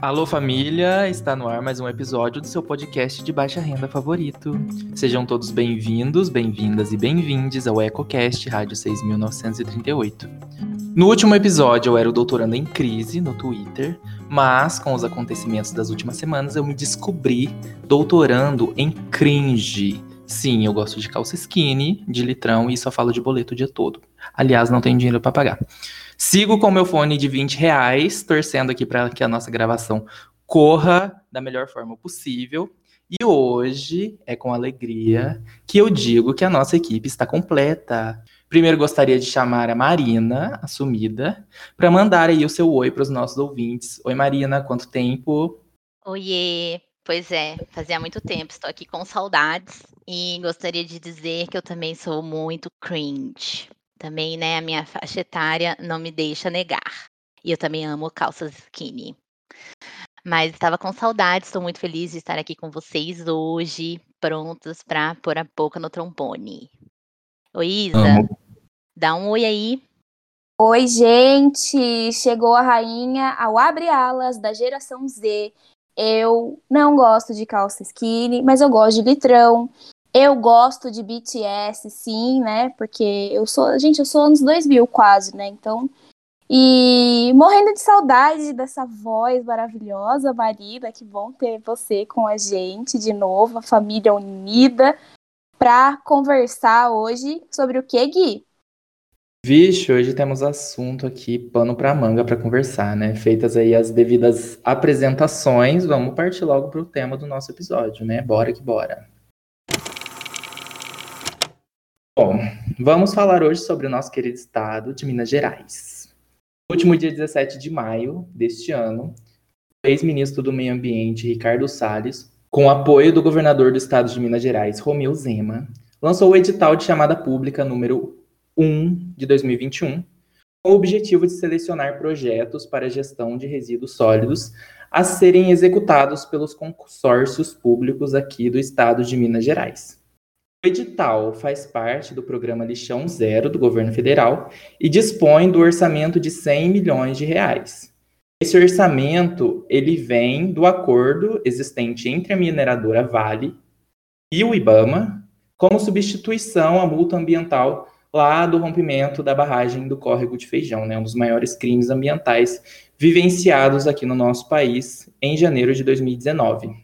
Alô família, está no ar mais um episódio do seu podcast de baixa renda favorito. Sejam todos bem-vindos, bem-vindas e bem-vindes ao EcoCast Rádio 6938. No último episódio eu era o doutorando em crise no Twitter, mas com os acontecimentos das últimas semanas eu me descobri doutorando em cringe. Sim, eu gosto de calça skinny, de litrão e só falo de boleto o dia todo. Aliás, não tenho dinheiro para pagar. Sigo com meu fone de 20 reais, torcendo aqui para que a nossa gravação corra da melhor forma possível. E hoje é com alegria que eu digo que a nossa equipe está completa. Primeiro gostaria de chamar a Marina, assumida, para mandar aí o seu oi para os nossos ouvintes. Oi Marina, quanto tempo? Oiê, pois é, fazia muito tempo, estou aqui com saudades e gostaria de dizer que eu também sou muito cringe. Também, né, a minha faixa etária não me deixa negar. E eu também amo calças skinny. Mas estava com saudade, estou muito feliz de estar aqui com vocês hoje, prontos para pôr a boca no trombone. Oi, Isa, amo. dá um oi aí. Oi, gente! Chegou a rainha ao abre alas da geração Z. Eu não gosto de calça skinny, mas eu gosto de litrão. Eu gosto de BTS, sim, né? Porque eu sou, gente, eu sou anos 2000 quase, né? Então, e morrendo de saudade dessa voz maravilhosa, Marina, que bom ter você com a gente de novo, a família unida, para conversar hoje sobre o que, Gui? Vixe, hoje temos assunto aqui, pano para manga para conversar, né? Feitas aí as devidas apresentações, vamos partir logo para o tema do nosso episódio, né? Bora que bora. Bom, vamos falar hoje sobre o nosso querido estado de Minas Gerais. No último dia 17 de maio deste ano, o ex-ministro do Meio Ambiente, Ricardo Salles, com apoio do governador do estado de Minas Gerais, Romeu Zema, lançou o edital de chamada pública número 1 de 2021, com o objetivo de selecionar projetos para gestão de resíduos sólidos a serem executados pelos consórcios públicos aqui do estado de Minas Gerais. O edital faz parte do programa Lixão Zero do governo federal e dispõe do orçamento de 100 milhões de reais. Esse orçamento ele vem do acordo existente entre a mineradora Vale e o IBAMA como substituição à multa ambiental lá do rompimento da barragem do córrego de Feijão, né, um dos maiores crimes ambientais vivenciados aqui no nosso país em janeiro de 2019.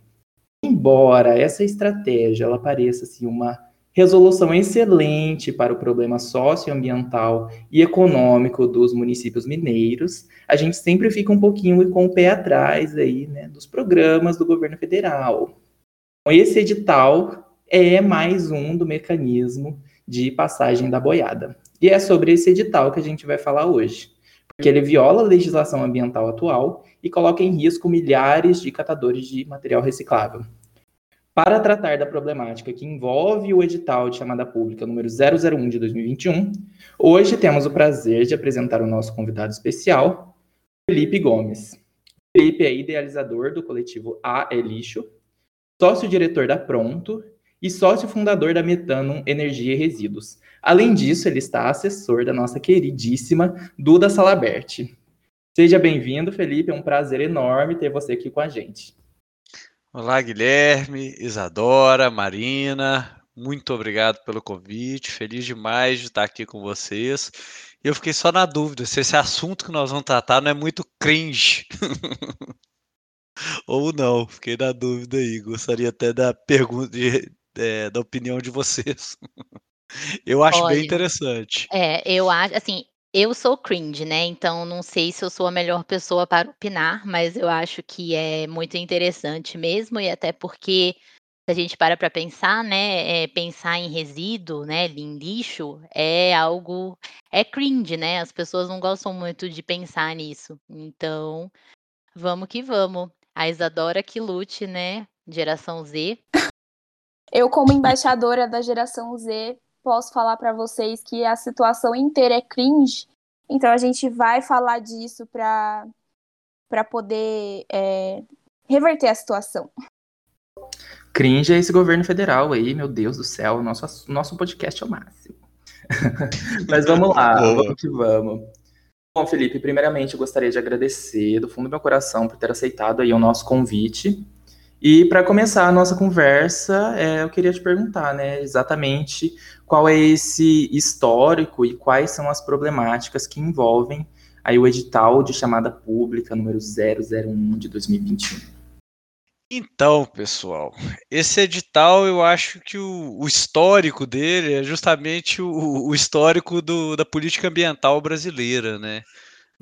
Embora essa estratégia ela pareça assim, uma resolução excelente para o problema socioambiental e econômico dos municípios mineiros, a gente sempre fica um pouquinho com o pé atrás aí, né, dos programas do governo federal. Esse edital é mais um do mecanismo de passagem da boiada. E é sobre esse edital que a gente vai falar hoje, porque ele viola a legislação ambiental atual e coloca em risco milhares de catadores de material reciclável. Para tratar da problemática que envolve o edital de chamada pública número 001 de 2021, hoje temos o prazer de apresentar o nosso convidado especial, Felipe Gomes. Felipe é idealizador do coletivo A é Lixo, sócio-diretor da Pronto e sócio fundador da Metano Energia e Resíduos. Além disso, ele está assessor da nossa queridíssima Duda Salaberti. Seja bem-vindo, Felipe, é um prazer enorme ter você aqui com a gente. Olá, Guilherme, Isadora, Marina, muito obrigado pelo convite. Feliz demais de estar aqui com vocês. Eu fiquei só na dúvida se esse assunto que nós vamos tratar não é muito cringe. Ou não, fiquei na dúvida aí. Gostaria até da pergunta, de, é, da opinião de vocês. Eu acho Olha, bem interessante. É, eu acho, assim, eu sou cringe, né, então não sei se eu sou a melhor pessoa para opinar, mas eu acho que é muito interessante mesmo, e até porque se a gente para para pensar, né, eh, pensar em resíduo, né, em lixo, é algo é cringe, né, as pessoas não gostam muito de pensar nisso. Então, vamos que vamos. A Isadora que lute, né, geração Z. Eu como embaixadora da geração Z, posso falar para vocês que a situação inteira é cringe. Então a gente vai falar disso para para poder é, reverter a situação. Cringe é esse governo federal aí, meu Deus do céu. Nosso, nosso podcast é o máximo. Mas vamos lá, vamos que vamos. Bom, Felipe, primeiramente eu gostaria de agradecer do fundo do meu coração por ter aceitado aí o nosso convite. E para começar a nossa conversa, é, eu queria te perguntar, né, exatamente qual é esse histórico e quais são as problemáticas que envolvem aí o edital de chamada pública número 001 de 2021. Então, pessoal, esse edital eu acho que o, o histórico dele é justamente o, o histórico do, da política ambiental brasileira, né?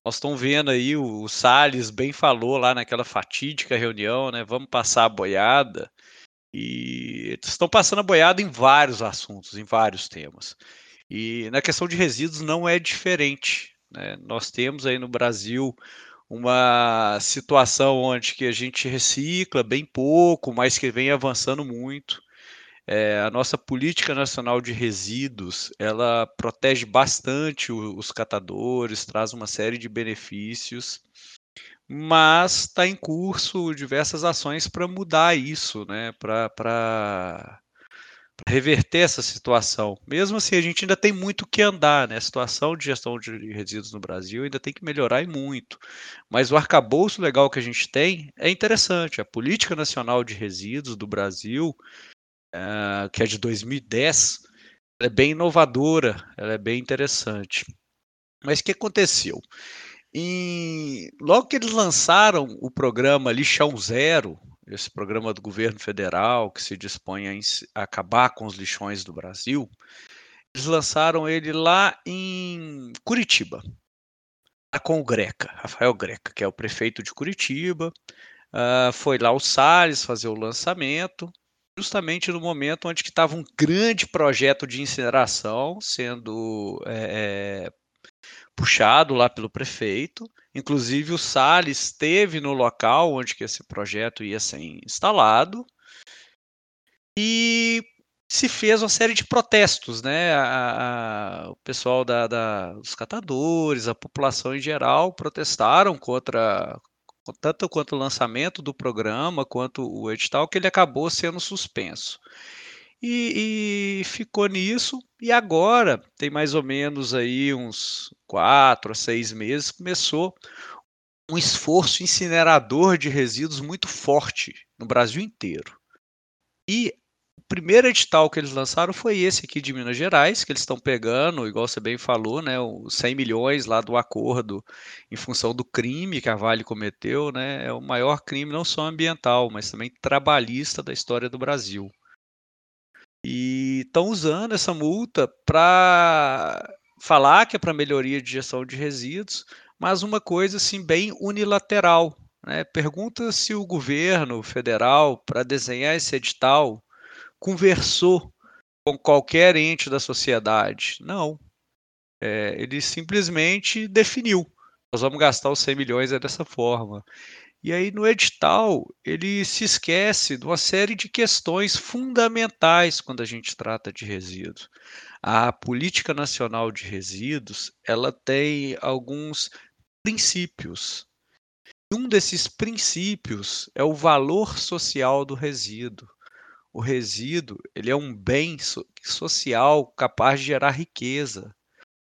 Nós estamos vendo aí, o, o Salles bem falou lá naquela fatídica reunião, né? Vamos passar a boiada. E estão passando a boiada em vários assuntos, em vários temas. E na questão de resíduos não é diferente. Né? Nós temos aí no Brasil uma situação onde que a gente recicla bem pouco, mas que vem avançando muito. É, a nossa política nacional de resíduos, ela protege bastante os catadores, traz uma série de benefícios, mas está em curso diversas ações para mudar isso, né? Para reverter essa situação. Mesmo assim, a gente ainda tem muito que andar, né? A situação de gestão de resíduos no Brasil ainda tem que melhorar e muito. Mas o arcabouço legal que a gente tem é interessante. A Política Nacional de Resíduos do Brasil, uh, que é de 2010, é bem inovadora, ela é bem interessante. Mas o que aconteceu? E logo que eles lançaram o programa Lixão Zero, esse programa do governo federal que se dispõe a, acabar com os lixões do Brasil, eles lançaram ele lá em Curitiba, com o Greca, Rafael Greca, que é o prefeito de Curitiba. Uh, foi lá o Salles fazer o lançamento, justamente no momento onde estava um grande projeto de incineração sendo é, puxado lá pelo prefeito. Inclusive o Salles esteve no local onde que esse projeto ia ser instalado e se fez uma série de protestos, né? A, a, o pessoal da, da, dos catadores, a população em geral protestaram contra tanto quanto o lançamento do programa quanto o edital que ele acabou sendo suspenso. E, e, ficou nisso. E agora, tem mais ou menos aí uns quatro a seis meses, começou um esforço incinerador de resíduos muito forte no Brasil inteiro. E primeiro edital que eles lançaram foi esse aqui de Minas Gerais, que eles estão pegando, igual você bem falou, né, os 100 milhões lá do acordo em função do crime que a Vale cometeu, né, é o maior crime não só ambiental, mas também trabalhista da história do Brasil. E estão usando essa multa para falar que é para melhoria de gestão de resíduos, mas uma coisa assim bem unilateral. Né? Pergunta se o governo federal, para desenhar esse edital, conversou com qualquer ente da sociedade. Não. É, ele simplesmente definiu. Nós vamos gastar os 100 milhões dessa forma. E aí no edital ele se esquece de uma série de questões fundamentais quando a gente trata de resíduos. A política nacional de resíduos ela tem alguns princípios. Um desses princípios é o valor social do resíduo. O resíduo ele é um bem social capaz de gerar riqueza,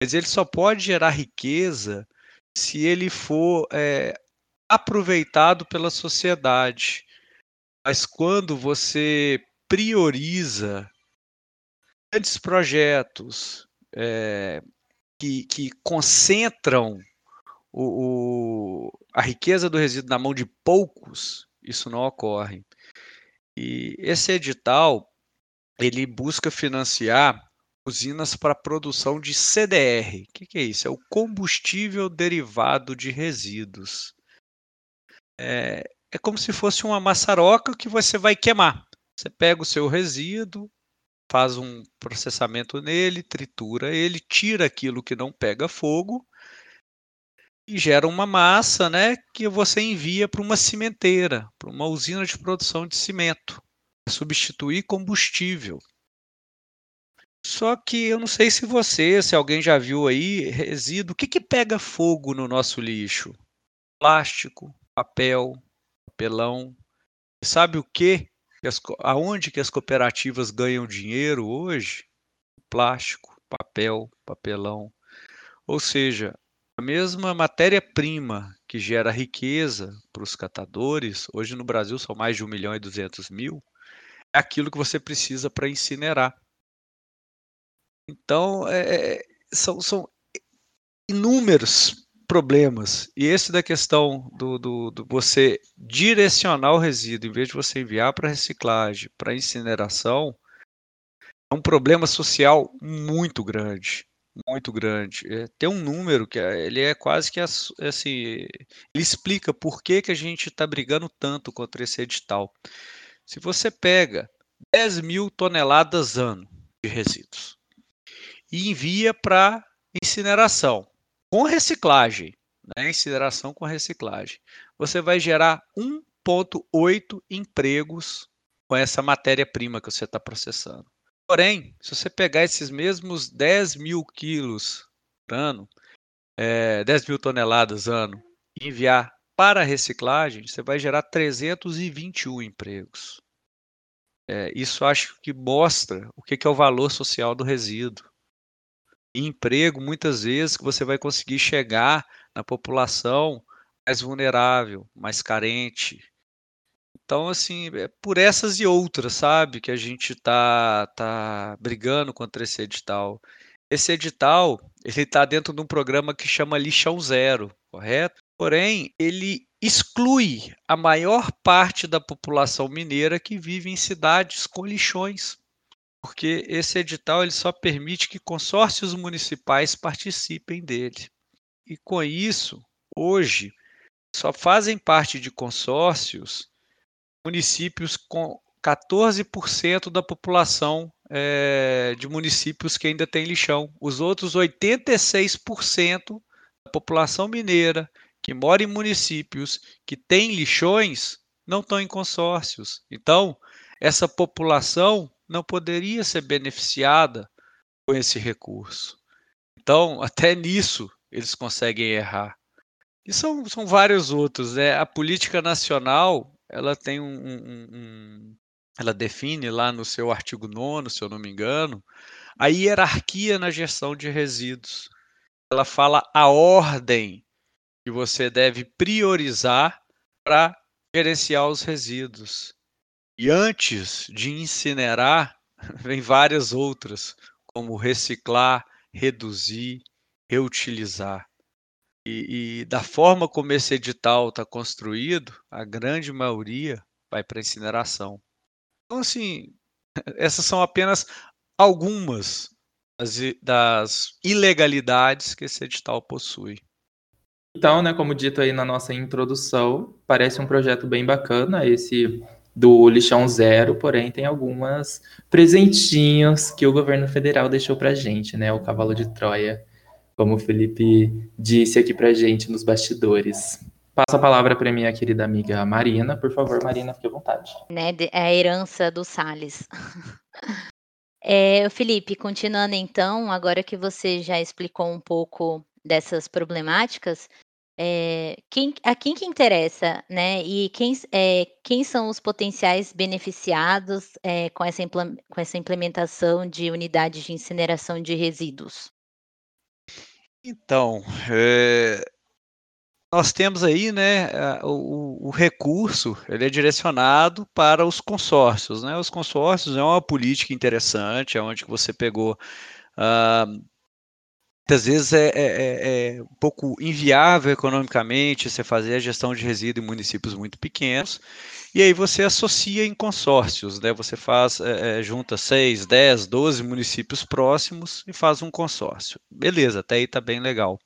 mas ele só pode gerar riqueza se ele for é, aproveitado pela sociedade. Mas quando você prioriza grandes projetos é, que, que, concentram o, o, a riqueza do resíduo na mão de poucos, isso não ocorre. E esse edital ele busca financiar usinas para produção de CDR. O que, que é isso? É o combustível derivado de resíduos é, é como se fosse uma maçaroca que você vai queimar. Você pega o seu resíduo, faz um processamento nele, tritura ele, tira aquilo que não pega fogo e gera uma massa, né, que você envia para uma cimenteira, para uma usina de produção de cimento, para substituir combustível. Só que eu não sei se você, se alguém já viu aí, resíduo, o que, que pega fogo no nosso lixo? Plástico, papel, papelão. Sabe o que aonde que as cooperativas ganham dinheiro hoje? Plástico, papel, papelão. Ou seja, a mesma matéria-prima que gera riqueza para os catadores, hoje no Brasil são mais de 1 milhão e 200 mil, é aquilo que você precisa para incinerar. Então, é, são, são inúmeros problemas. E esse da questão do, do, do, você direcionar o resíduo, em vez de você enviar para reciclagem, para incineração, é um problema social muito grande muito grande. É, tem um número que é, ele é quase que assim, ele explica por que, que a gente está brigando tanto contra esse edital. Se você pega 10 mil toneladas ano de resíduos e envia para incineração com reciclagem, né? incineração com reciclagem, você vai gerar 1,8 empregos com essa matéria-prima que você está processando. Porém, se você pegar esses mesmos 10 mil quilos por ano, é, 10 mil toneladas ano, e enviar para a reciclagem, você vai gerar 321 empregos. É, isso acho que mostra o que, que é o valor social do resíduo. E emprego, muitas vezes, que você vai conseguir chegar na população mais vulnerável, mais carente, então, assim, é por essas e outras, sabe, que a gente tá, tá brigando contra esse edital. Esse edital, ele está dentro de um programa que chama Lixão Zero, correto? Porém, ele exclui a maior parte da população mineira que vive em cidades com lixões, porque esse edital ele só permite que consórcios municipais participem dele. E com isso, hoje, só fazem parte de consórcios municípios com 14% da população é, de municípios que ainda tem lixão. Os outros 86% da população mineira que mora em municípios que têm lixões não estão em consórcios. Então, essa população não poderia ser beneficiada com esse recurso. Então, até nisso eles conseguem errar. E são, são vários outros. Né? A política nacional ela tem um, um, um, ela define lá no seu artigo 9, se eu não me engano, a hierarquia na gestão de resíduos. Ela fala a ordem que você deve priorizar para gerenciar os resíduos. E antes de incinerar, vem várias outras, como reciclar, reduzir, reutilizar. E, e, da forma como esse edital está construído, a grande maioria vai para incineração. Então, assim, essas são apenas algumas das, das ilegalidades que esse edital possui. Então, né, como dito aí na nossa introdução, parece um projeto bem bacana esse do lixão zero, porém tem algumas presentinhos que o governo federal deixou para gente, né, o cavalo de Troia como o Felipe disse aqui pra gente nos bastidores. Passo a palavra para minha querida amiga Marina. Por favor, Marina, fique à vontade. Né, é a herança do Salles. É, Felipe, continuando então, agora que você já explicou um pouco dessas problemáticas, é, quem, a quem que interessa, né? E quem, é, quem são os potenciais beneficiados é, com, essa, com essa implementação de unidades de incineração de resíduos? Então, é, nós temos aí, né, o, o, recurso, ele é direcionado para os consórcios, né? Os consórcios é uma política interessante, é onde você pegou ah, muitas vezes é, é, é, é, um pouco inviável economicamente você fazer a gestão de resíduo em municípios muito pequenos, e aí você associa em consórcios, né? Você faz, é, é junta 6, 10, 12 municípios próximos e faz um consórcio. Beleza, até aí está bem legal.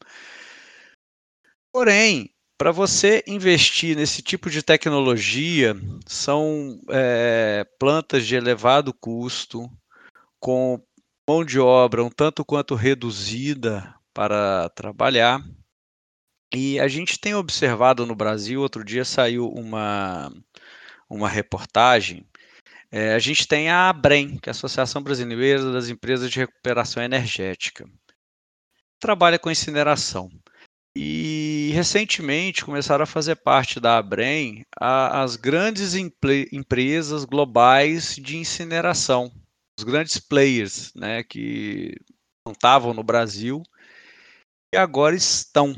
Porém, para você investir nesse tipo de tecnologia, são é, plantas de elevado custo, com mão de obra um tanto quanto reduzida para trabalhar. E a gente tem observado no Brasil, outro dia saiu uma, uma reportagem. É, a gente tem a ABREM, que é a Associação Brasileira das Empresas de Recuperação Energética. Trabalha com incineração. E recentemente começaram a fazer parte da Abrem a, as grandes empresas globais de incineração, os grandes players, né, que não estavam no Brasil e agora estão.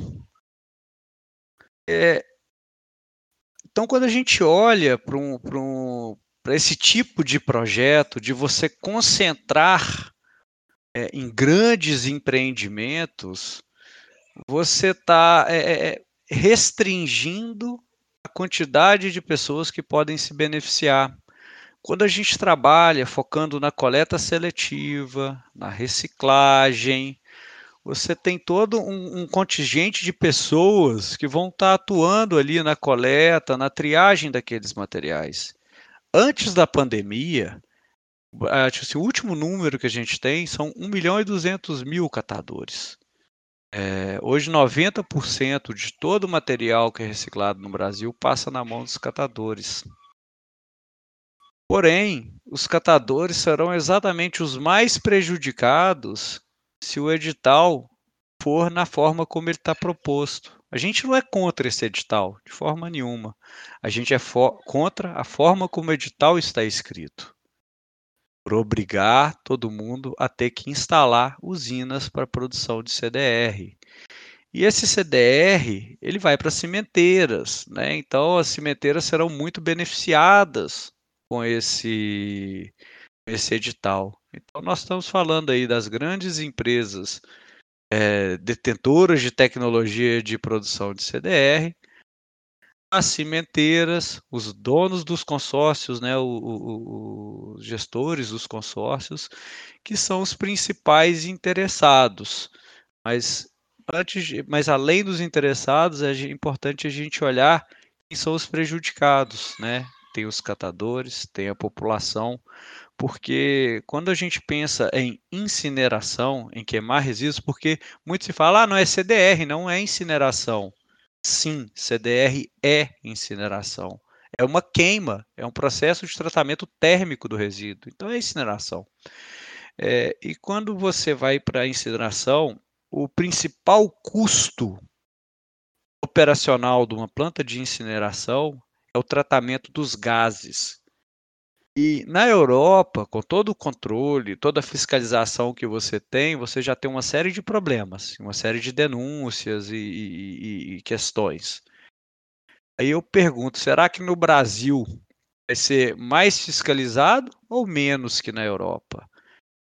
É, então, quando a gente olha para um, um, esse tipo de projeto, de você concentrar é, em grandes empreendimentos, você está é, é, é, restringindo a quantidade de pessoas que podem se beneficiar. Quando a gente trabalha focando na coleta seletiva, na reciclagem, você tem todo um, um contingente de pessoas que vão estar tá atuando ali na coleta, na triagem daqueles materiais. Antes da pandemia, o último número que a gente tem são 1 milhão e 200 mil catadores. É, hoje, 90% de todo o material que é reciclado no Brasil passa na mão dos catadores. Porém, os catadores serão exatamente os mais prejudicados se o edital for na forma como ele está proposto. A gente não é contra esse edital, de forma nenhuma. A gente é contra a forma como o edital está escrito. Por obrigar todo mundo a ter que instalar usinas para produção de CDR. E esse CDR, ele vai para cimenteiras, né? Então as cimenteiras serão muito beneficiadas com esse esse edital. Então nós estamos falando aí das grandes empresas é, detentoras de tecnologia de produção de CDR, as cimenteiras, os donos dos consórcios, né, os gestores dos consórcios, que são os principais interessados. Mas antes, mas além dos interessados, é importante a gente olhar quem são os prejudicados, né? Tem os catadores, tem a população, porque quando a gente pensa em incineração, em queimar resíduos, porque muito se fala, ah, não é CDR, não é incineração. Sim, CDR é incineração. É uma queima, é um processo de tratamento térmico do resíduo. Então é incineração. É, e quando você vai para a incineração, o principal custo operacional de uma planta de incineração é o tratamento dos gases. E na Europa, com todo o controle, toda a fiscalização que você tem, você já tem uma série de problemas, uma série de denúncias e, e, e questões. Aí eu pergunto: será que no Brasil vai ser mais fiscalizado ou menos que na Europa?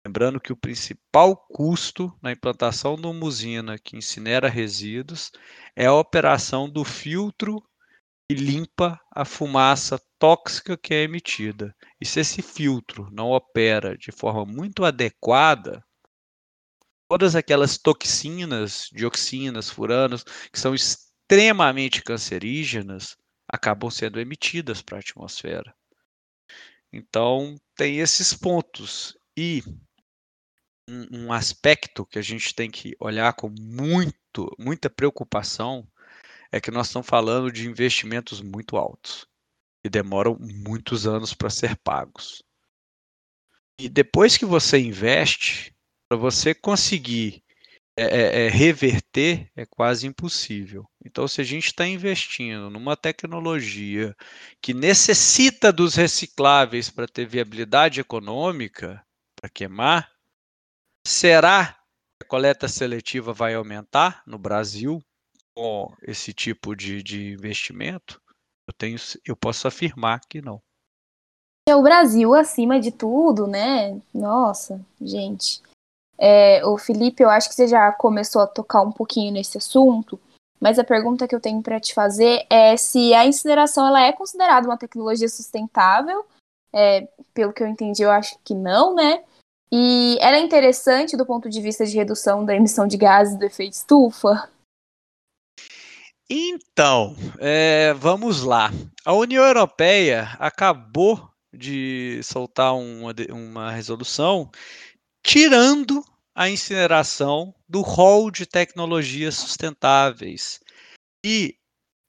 Lembrando que o principal custo na implantação de uma usina que incinera resíduos é a operação do filtro e limpa a fumaça tóxica que é emitida. E se esse filtro não opera de forma muito adequada, todas aquelas toxinas, dioxinas, furanos, que são extremamente cancerígenas, acabam sendo emitidas para a atmosfera. Então, tem esses pontos. E um, um aspecto que a gente tem que olhar com muito, muita preocupação é que nós estamos falando de investimentos muito altos e demoram muitos anos para ser pagos. E depois que você investe, para você conseguir é, é, é, reverter é quase impossível. Então, se a gente está investindo numa tecnologia que necessita dos recicláveis para ter viabilidade econômica, para queimar, será que a coleta seletiva vai aumentar no Brasil? Com esse tipo de, de investimento, eu, tenho, eu posso afirmar que não. É o Brasil acima de tudo, né? Nossa, gente. É, o Felipe, eu acho que você já começou a tocar um pouquinho nesse assunto, mas a pergunta que eu tenho para te fazer é se a incineração ela é considerada uma tecnologia sustentável. É, pelo que eu entendi, eu acho que não, né? E ela é interessante do ponto de vista de redução da emissão de gases do efeito estufa? Então, é, vamos lá. A União Europeia acabou de soltar uma, uma resolução tirando a incineração do rol de tecnologias sustentáveis e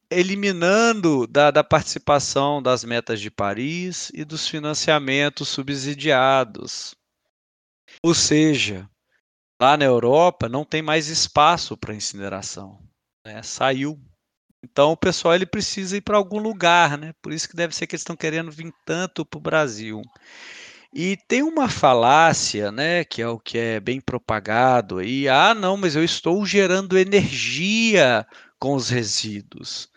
eliminando da, da, participação das metas de Paris e dos financiamentos subsidiados. Ou seja, lá na Europa não tem mais espaço para incineração. Né? Saiu. Então o pessoal ele precisa ir para algum lugar, né? Por isso que deve ser que eles estão querendo vir tanto para o Brasil. E tem uma falácia, né, que é o que é bem propagado aí. Ah, não, mas eu estou gerando energia com os resíduos.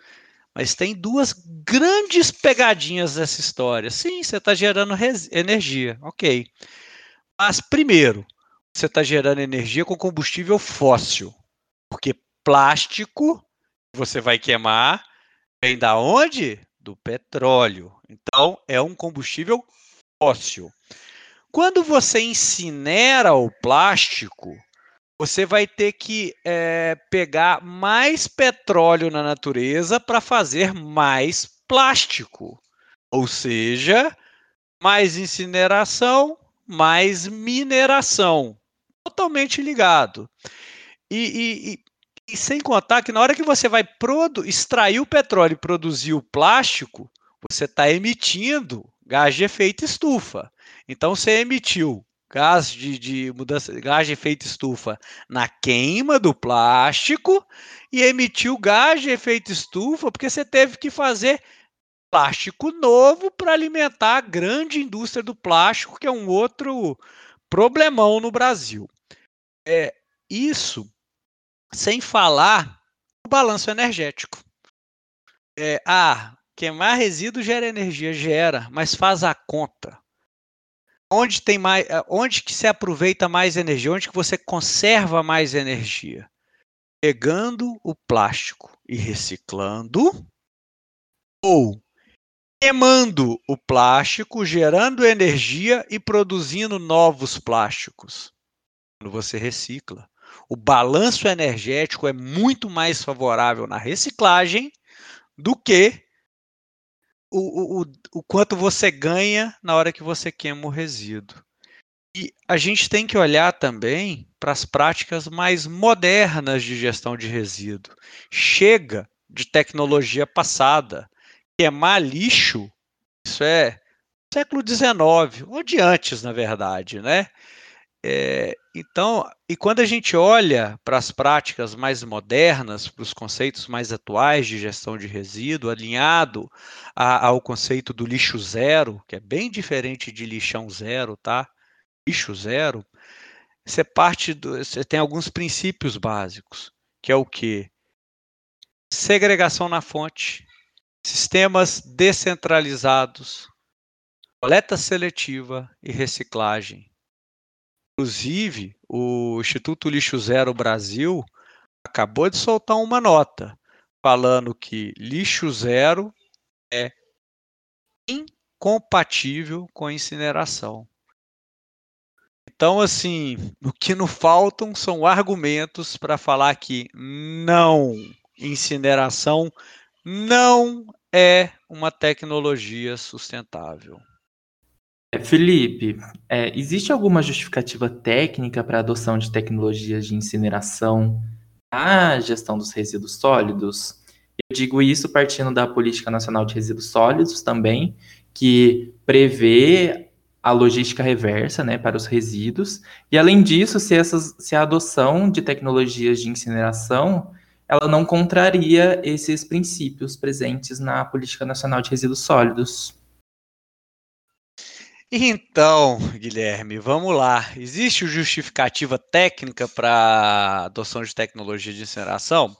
Mas tem duas grandes pegadinhas dessa história. Sim, você está gerando energia, ok. Mas primeiro, você está gerando energia com combustível fóssil, porque plástico você vai queimar vem da onde? Do petróleo. Então é um combustível fóssil. Quando você incinera o plástico, você vai ter que é, pegar mais petróleo na natureza para fazer mais plástico. Ou seja, mais incineração, mais mineração. Totalmente ligado. E, e, e, sem contar que na hora que você vai extrair o petróleo e produzir o plástico, você está emitindo gás de efeito estufa. Então você emitiu gás de, de mudança, gás de efeito estufa na queima do plástico e emitiu gás de efeito estufa porque você teve que fazer plástico novo para alimentar a grande indústria do plástico, que é um outro problemão no Brasil. É isso sem falar o balanço energético. É, ah, queimar resíduo gera energia, gera, mas faz a conta onde tem mais, eh, onde que se aproveita mais energia, onde que você conserva mais energia? Pegando o plástico e reciclando ou queimando o plástico, gerando energia e produzindo novos plásticos. Quando você recicla, o balanço energético é muito mais favorável na reciclagem do que o, o, o quanto você ganha na hora que você queima o resíduo. E a gente tem que olhar também para as práticas mais modernas de gestão de resíduo. Chega de tecnologia passada. Queimar lixo, isso é século XIX, ou de antes, na verdade, né? É, então, e quando a gente olha para as práticas mais modernas, para os conceitos mais atuais de gestão de resíduo, alinhado a, ao conceito do lixo zero, que é bem diferente de lixão zero, tá? Lixo zero, você parte do, você tem alguns princípios básicos, que é o que? Segregação na fonte, sistemas descentralizados, coleta seletiva e reciclagem Inclusive, o Instituto Lixo Zero Brasil acabou de soltar uma nota falando que lixo zero é incompatível com incineração. Então, assim, o que não faltam são argumentos para falar que não, incineração não é uma tecnologia sustentável. É, Felipe, é, existe alguma justificativa técnica para a adoção de tecnologias de incineração na gestão dos resíduos sólidos? Eu digo isso partindo da Política Nacional de Resíduos Sólidos também, que prevê a logística reversa né, para os resíduos. E, além disso, se, essas, se a adoção de tecnologias de incineração ela não contraria esses princípios presentes na Política Nacional de Resíduos Sólidos. Então, Guilherme, vamos lá. Existe justificativa técnica para adoção de tecnologia de incineração?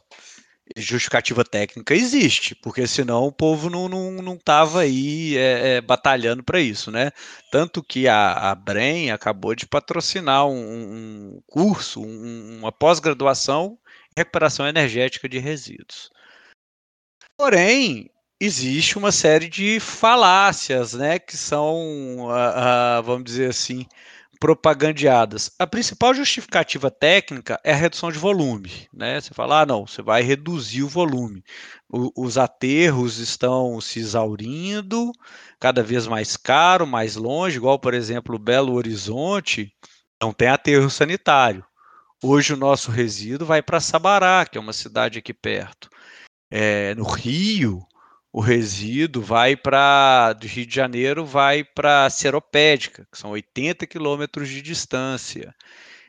Justificativa técnica existe, porque senão o povo não estava não, não tava aí é, é, batalhando para isso, né? Tanto que a, a Brem acabou de patrocinar um, um curso, um, uma pós-graduação em recuperação energética de resíduos. Porém, existe uma série de falácias, né, que são, uh, uh, vamos dizer assim, propagandeadas. A principal justificativa técnica é a redução de volume, né? Você fala, ah, não, você vai reduzir o volume. O, os aterros estão se exaurindo, cada vez mais caro, mais longe, igual, por exemplo, Belo Horizonte, não tem aterro sanitário. Hoje o nosso resíduo vai para Sabará, que é uma cidade aqui perto. É, no Rio, o resíduo vai para do Rio de Janeiro vai para Seropédica, que são 80 quilômetros de distância.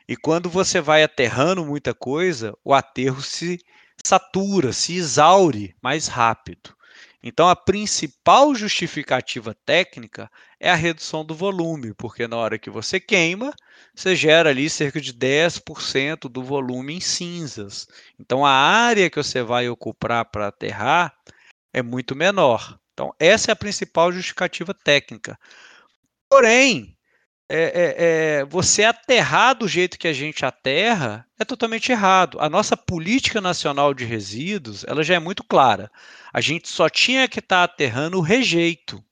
E quando você vai aterrando muita coisa, o aterro se satura, se exaure mais rápido. Então, a principal justificativa técnica é a redução do volume, porque na hora que você queima, você gera ali cerca de 10% do volume em cinzas. Então, a área que você vai ocupar para aterrar é muito menor. Então, essa é a principal justificativa técnica. Porém, é, é, é, você aterrar do jeito que a gente aterra é totalmente errado. A nossa política nacional de resíduos ela já é muito clara. A gente só tinha que estar tá aterrando o rejeito.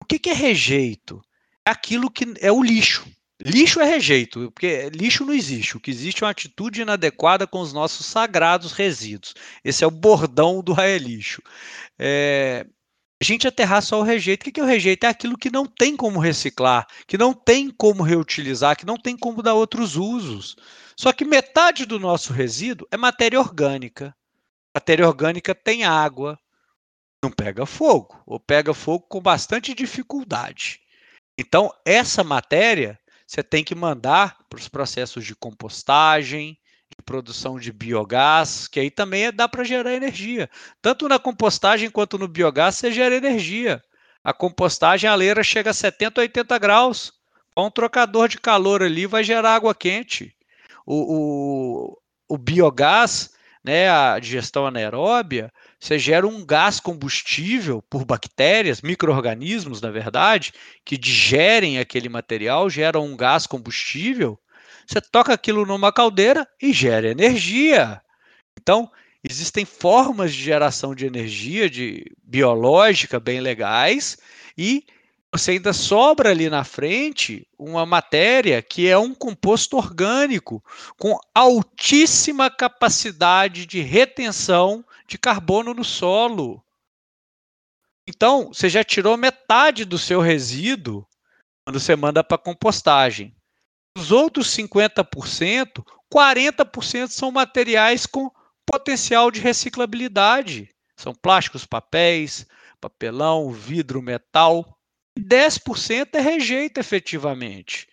O que, que é rejeito? É aquilo que é o lixo. Lixo é rejeito, porque lixo não existe. O que existe é uma atitude inadequada com os nossos sagrados resíduos. Esse é o bordão do raio lixo. É, a gente aterrar só o rejeito. O que é o rejeito? É aquilo que não tem como reciclar, que não tem como reutilizar, que não tem como dar outros usos. Só que metade do nosso resíduo é matéria orgânica. Matéria orgânica tem água, não pega fogo, ou pega fogo com bastante dificuldade. Então, essa matéria você tem que mandar para os processos de compostagem, de produção de biogás, que aí também é, dá para gerar energia. Tanto na compostagem quanto no biogás você gera energia. A compostagem, a leira chega a 70, 80 graus. Um trocador de calor ali vai gerar água quente. O, o, o biogás, né, a digestão anaeróbia, você gera um gás combustível por bactérias, micro-organismos, na verdade, que digerem aquele material, geram um gás combustível você toca aquilo numa caldeira e gera energia. Então, existem formas de geração de energia de biológica bem legais e você ainda sobra ali na frente uma matéria que é um composto orgânico com altíssima capacidade de retenção de carbono no solo. Então, você já tirou metade do seu resíduo quando você manda para compostagem. Os outros 50%, 40% são materiais com potencial de reciclabilidade. São plásticos, papéis, papelão, vidro, metal. 10% é rejeito efetivamente.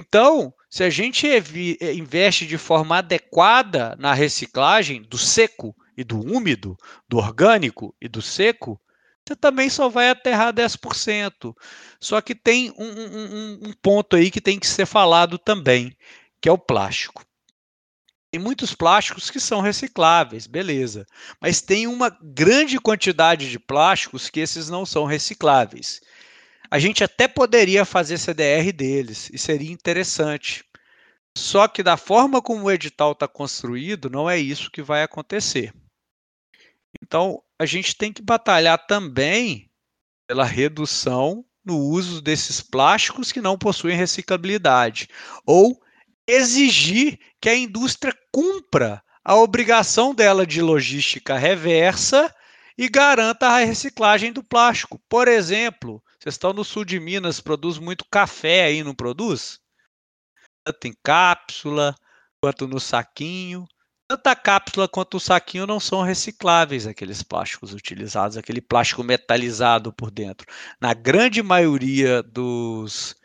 Então, se a gente eh, investe de forma adequada na reciclagem do seco e do úmido, do orgânico e do seco, você também só vai aterrar 10%. Só que tem um, um, um, ponto aí que tem que ser falado também, que é o plástico. Tem muitos plásticos que são recicláveis, beleza. Mas tem uma grande quantidade de plásticos que esses não são recicláveis. A gente até poderia fazer CDR deles, e seria interessante. Só que da forma como o edital está construído, não é isso que vai acontecer. Então, a gente tem que batalhar também pela redução no uso desses plásticos que não possuem reciclabilidade, ou exigir que a indústria cumpra a obrigação dela de logística reversa e garanta a reciclagem do plástico. Por exemplo, vocês estão no sul de Minas, produz muito café aí, não produz? Tanto em cápsula quanto no saquinho tanto a cápsula quanto o saquinho não são recicláveis, aqueles plásticos utilizados, aquele plástico metalizado por dentro. Na grande maioria dos,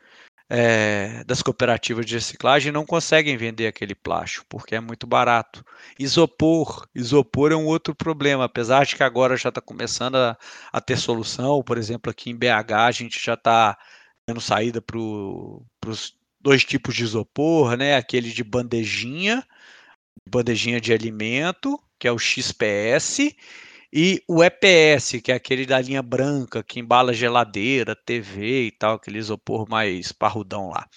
é, das cooperativas de reciclagem não conseguem vender aquele plástico, porque é muito barato. Isopor. Isopor é um outro problema, apesar de que agora já está começando a, a, ter solução. Por exemplo, aqui em BH a gente já está dando saída para os dois tipos de isopor, né? Aquele de bandejinha bandejinha de alimento, que é o XPS, e o EPS, que é aquele da linha branca, que embala geladeira, TV e tal, aquele isopor mais parrudão lá.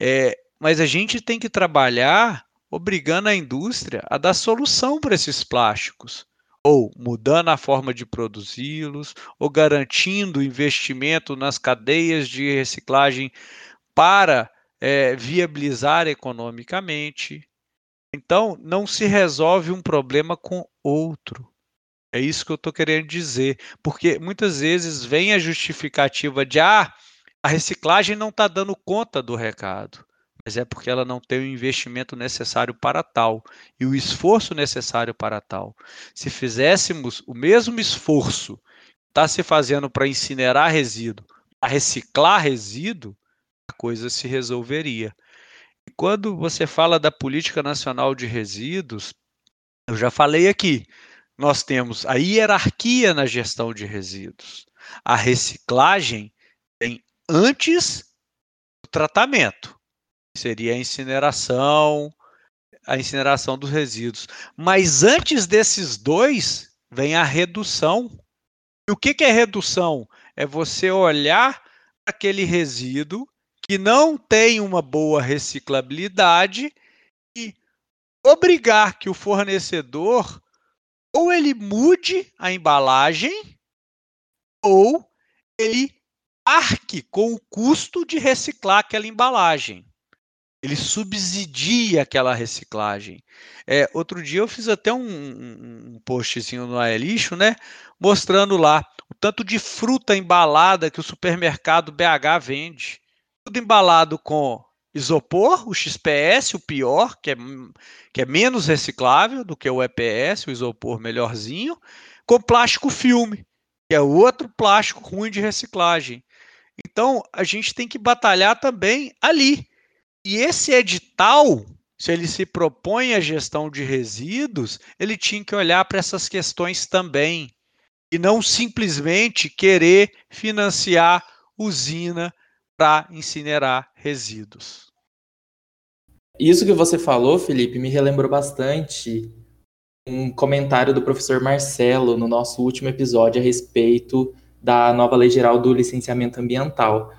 É, mas a gente tem que trabalhar obrigando a indústria a dar solução para esses plásticos, ou mudando a forma de produzi-los, ou garantindo investimento nas cadeias de reciclagem para é, viabilizar economicamente, então, não se resolve um problema com outro. É isso que eu estou querendo dizer. Porque muitas vezes vem a justificativa de ah, a reciclagem não está dando conta do recado. Mas é porque ela não tem o investimento necessário para tal e o esforço necessário para tal. Se fizéssemos o mesmo esforço que está se fazendo para incinerar resíduo, a reciclar resíduo, a coisa se resolveria. Quando você fala da Política Nacional de Resíduos, Eu já falei aqui, nós temos a hierarquia na gestão de resíduos. A reciclagem vem antes do tratamento, seria a incineração, a incineração dos resíduos. Mas antes desses dois, vem a redução. E o que, que é redução? É você olhar aquele resíduo que não tem uma boa reciclabilidade e obrigar que o fornecedor ou ele mude a embalagem ou ele arque com o custo de reciclar aquela embalagem. Ele subsidia aquela reciclagem. É, outro dia eu fiz até um, um, postzinho no Aelixo, né? Mostrando lá o tanto de fruta embalada que o supermercado BH vende. Tudo embalado com isopor, o XPS, o pior, que é, que é menos reciclável do que o EPS, o isopor melhorzinho, com plástico filme, que é outro plástico ruim de reciclagem. Então, a gente tem que batalhar também ali. E esse edital, se ele se propõe a gestão de resíduos, ele tinha que olhar para essas questões também. E não simplesmente querer financiar usina para incinerar resíduos. Isso que você falou, Felipe, me relembrou bastante um comentário do professor Marcelo no nosso último episódio a respeito da nova lei geral do licenciamento ambiental.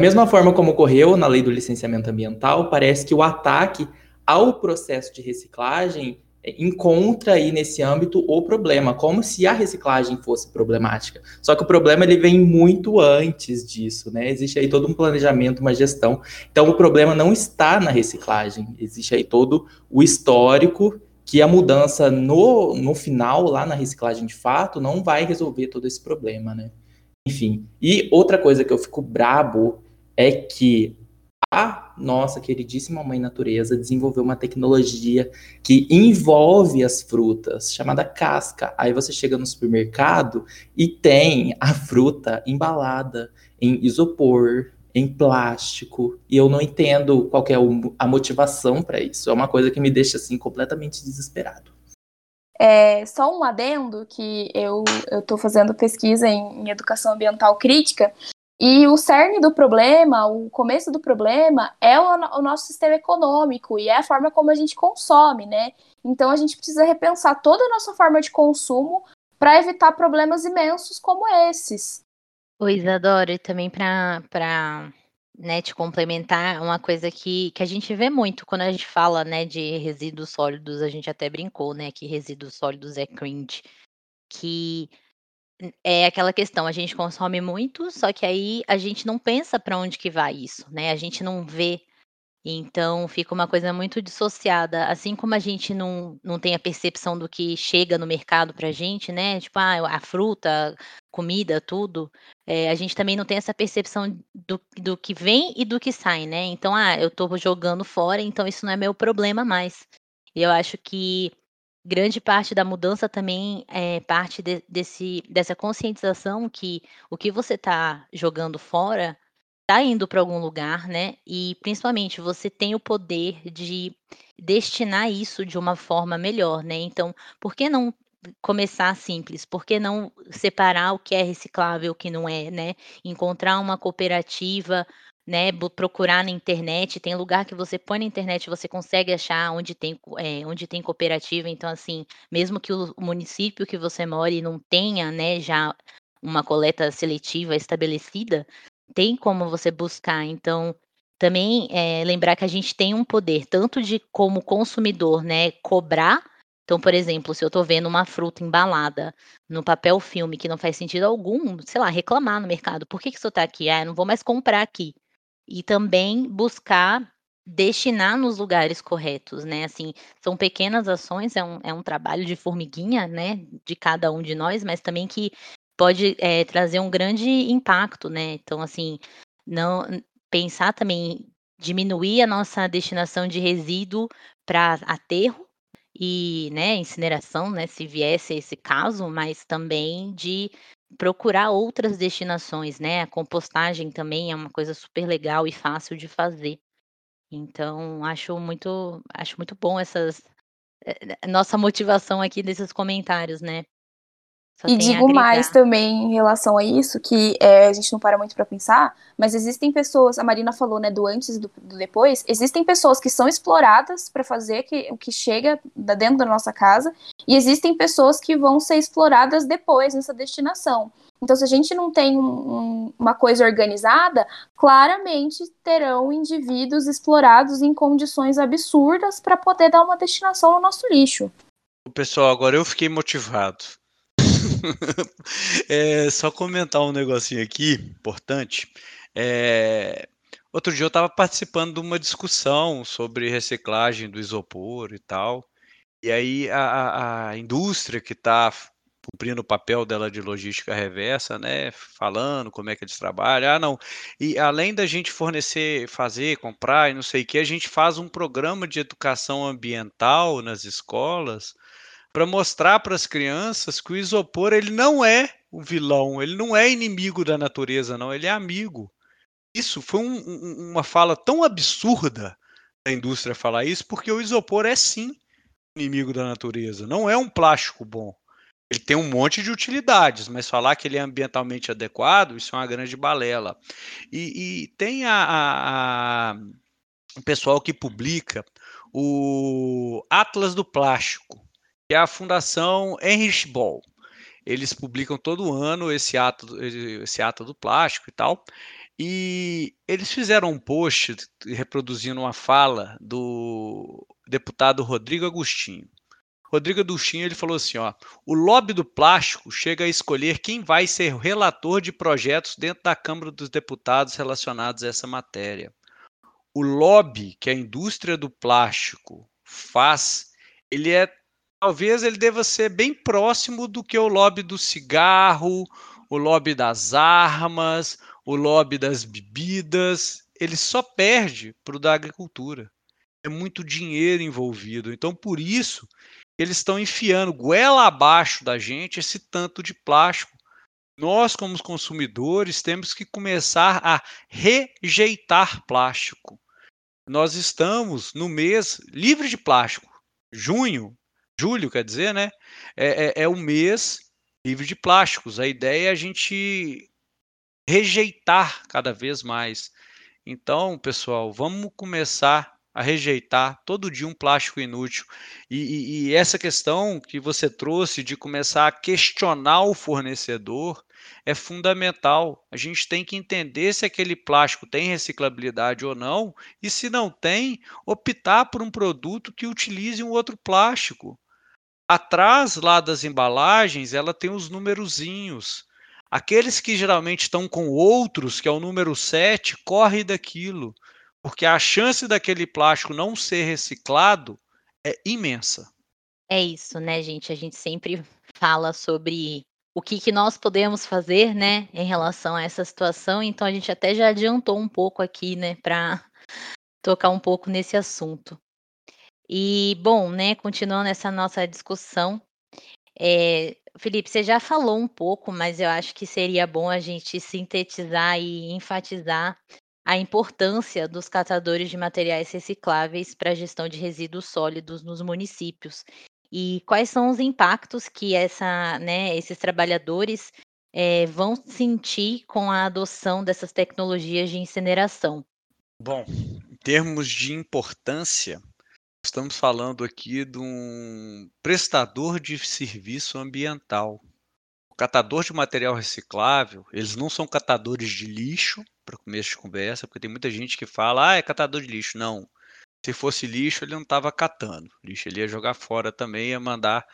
Da mesma forma como ocorreu na lei do licenciamento ambiental, parece que o ataque ao processo de reciclagem encontra aí nesse âmbito o problema, como se a reciclagem fosse problemática. Só que o problema ele vem muito antes disso, né? Existe aí todo um planejamento, uma gestão. Então o problema não está na reciclagem, existe aí todo o histórico que a mudança no, no final, lá na reciclagem de fato, não vai resolver todo esse problema, né? Enfim. E outra coisa que eu fico brabo é que a nossa queridíssima mãe natureza desenvolveu uma tecnologia que envolve as frutas, chamada casca. Aí você chega no supermercado e tem a fruta embalada em isopor, em plástico, e eu não entendo qual é a motivação para isso. É uma coisa que me deixa assim completamente desesperado. É, só um adendo que eu estou fazendo pesquisa em, em educação ambiental crítica e o cerne do problema, o começo do problema é o, o, nosso sistema econômico e é a forma como a gente consome, né? Então a gente precisa repensar toda a nossa forma de consumo para evitar problemas imensos como esses. Oi, Isadora, e também para né, te complementar, uma coisa que, que a gente vê muito quando a gente fala né, de resíduos sólidos, a gente até brincou, né, que resíduos sólidos é cringe, que é aquela questão, a gente consome muito, só que aí a gente não pensa para onde que vai isso, né? A gente não vê. Então fica uma coisa muito dissociada, assim como a gente não, não tem a percepção do que chega no mercado pra gente, né? Tipo, ah, a fruta, comida, tudo. É, a gente também não tem essa percepção do, do que vem e do que sai, né? Então, ah, eu tô jogando fora, então isso não é meu problema mais. E eu acho que grande parte da mudança também é parte de, desse, dessa conscientização que o que você está jogando fora está indo para algum lugar, né? E principalmente você tem o poder de destinar isso de uma forma melhor, né? Então, por que não começar simples? Por que não separar o que é reciclável e o que não é, né? Encontrar uma cooperativa né, procurar na internet, tem lugar que você põe na internet, você consegue achar onde tem, é, onde tem cooperativa, então assim, mesmo que o município que você more não tenha, né, já uma coleta seletiva estabelecida, tem como você buscar, então também é, lembrar que a gente tem um poder, tanto de como consumidor, né, cobrar, então, por exemplo, se eu estou vendo uma fruta embalada no papel filme que não faz sentido algum, sei lá, reclamar no mercado. Por que, que isso está aqui? Ah, eu não vou mais comprar aqui e também buscar destinar nos lugares corretos, né? Assim, são pequenas ações, é um, é um trabalho de formiguinha, né? De cada um de nós, mas também que pode é, trazer um grande impacto, né? Então, assim, não pensar também diminuir a nossa destinação de resíduo para aterro e, né, incineração, né, se viesse esse caso, mas também de procurar outras destinações, né? A compostagem também é uma coisa super legal e fácil de fazer. Então, acho muito, acho muito bom essas é, nossa motivação aqui desses comentários, né? Só e digo mais também em relação a isso, que é, a gente não para muito para pensar, mas existem pessoas, a Marina falou, né, do antes e do, do depois, existem pessoas que são exploradas para fazer que, o que chega da dentro da nossa casa, e existem pessoas que vão ser exploradas depois nessa destinação. Então, se a gente não tem um, uma coisa organizada, claramente terão indivíduos explorados em condições absurdas para poder dar uma destinação no nosso lixo. Pessoal, agora eu fiquei motivado. é, só comentar um negocinho aqui, importante. É, outro dia eu estava participando de uma discussão sobre reciclagem do isopor e tal. E aí a, a indústria que está cumprindo o papel dela de logística reversa, né, falando como é que eles trabalham. Ah, não. E além da gente fornecer, fazer, comprar e não sei o que, a gente faz um programa de educação ambiental nas escolas para mostrar para as crianças que o isopor ele não é o vilão, ele não é inimigo da natureza, não, ele é amigo. Isso foi um, um, uma fala tão absurda da indústria falar isso, porque o isopor é sim inimigo da natureza, não é um plástico bom. Ele tem um monte de utilidades, mas falar que ele é ambientalmente adequado, isso é uma grande balela. E, e tem a, a, a, o pessoal que publica o Atlas do Plástico, que é a Fundação Heinrich Boll. Eles publicam todo ano esse ato, esse ato do plástico e tal. E eles fizeram um post reproduzindo uma fala do deputado Rodrigo Agostinho. Rodrigo Agostinho ele falou assim, ó, o lobby do plástico chega a escolher quem vai ser relator de projetos dentro da Câmara dos Deputados relacionados a essa matéria. O lobby que a indústria do plástico faz, ele é talvez ele deva ser bem próximo do que o lobby do cigarro, o lobby das armas, o lobby das bebidas. Ele só perde para o da agricultura. É muito dinheiro envolvido. Então, por isso, eles estão enfiando goela abaixo da gente esse tanto de plástico. Nós, como consumidores, temos que começar a rejeitar plástico. Nós estamos no mês livre de plástico. Junho julho, quer dizer, né? É, é, é o mês livre de plásticos. A ideia é a gente rejeitar cada vez mais. Então, pessoal, vamos começar a rejeitar todo dia um plástico inútil. E, e, e, essa questão que você trouxe de começar a questionar o fornecedor é fundamental. A gente tem que entender se aquele plástico tem reciclabilidade ou não, e se não tem, optar por um produto que utilize um outro plástico. Atrás lá das embalagens, ela tem os numerozinhos. Aqueles que geralmente estão com outros, que é o número 7, corre daquilo, porque a chance daquele plástico não ser reciclado é imensa. É isso, né, gente? A gente sempre fala sobre o que, que nós podemos fazer, né, em relação a essa situação. Então a gente até já adiantou um pouco aqui, né, para tocar um pouco nesse assunto. E, bom, né, continuando essa nossa discussão, é, Felipe, você já falou um pouco, mas eu acho que seria bom a gente sintetizar e enfatizar a importância dos catadores de materiais recicláveis para a gestão de resíduos sólidos nos municípios. E quais são os impactos que essa, né, esses trabalhadores é, vão sentir com a adoção dessas tecnologias de incineração? Bom, em termos de importância, Estamos falando aqui de um prestador de serviço ambiental. Catador de material reciclável, eles não são catadores de lixo, para começo de conversa, porque tem muita gente que fala, ah, é catador de lixo. Não. Se fosse lixo, ele não estava catando. Lixo ele ia jogar fora também, ia mandar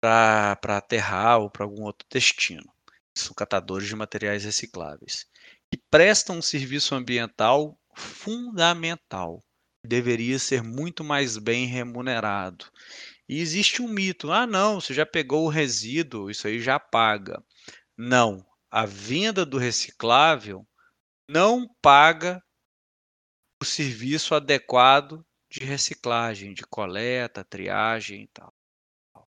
para aterrar ou para algum outro destino. São catadores de materiais recicláveis. E prestam um serviço ambiental fundamental deveria ser muito mais bem remunerado. E existe um mito: ah, não, você já pegou o resíduo, isso aí já paga. Não, a venda do reciclável não paga o serviço adequado de reciclagem, de coleta, triagem e tal.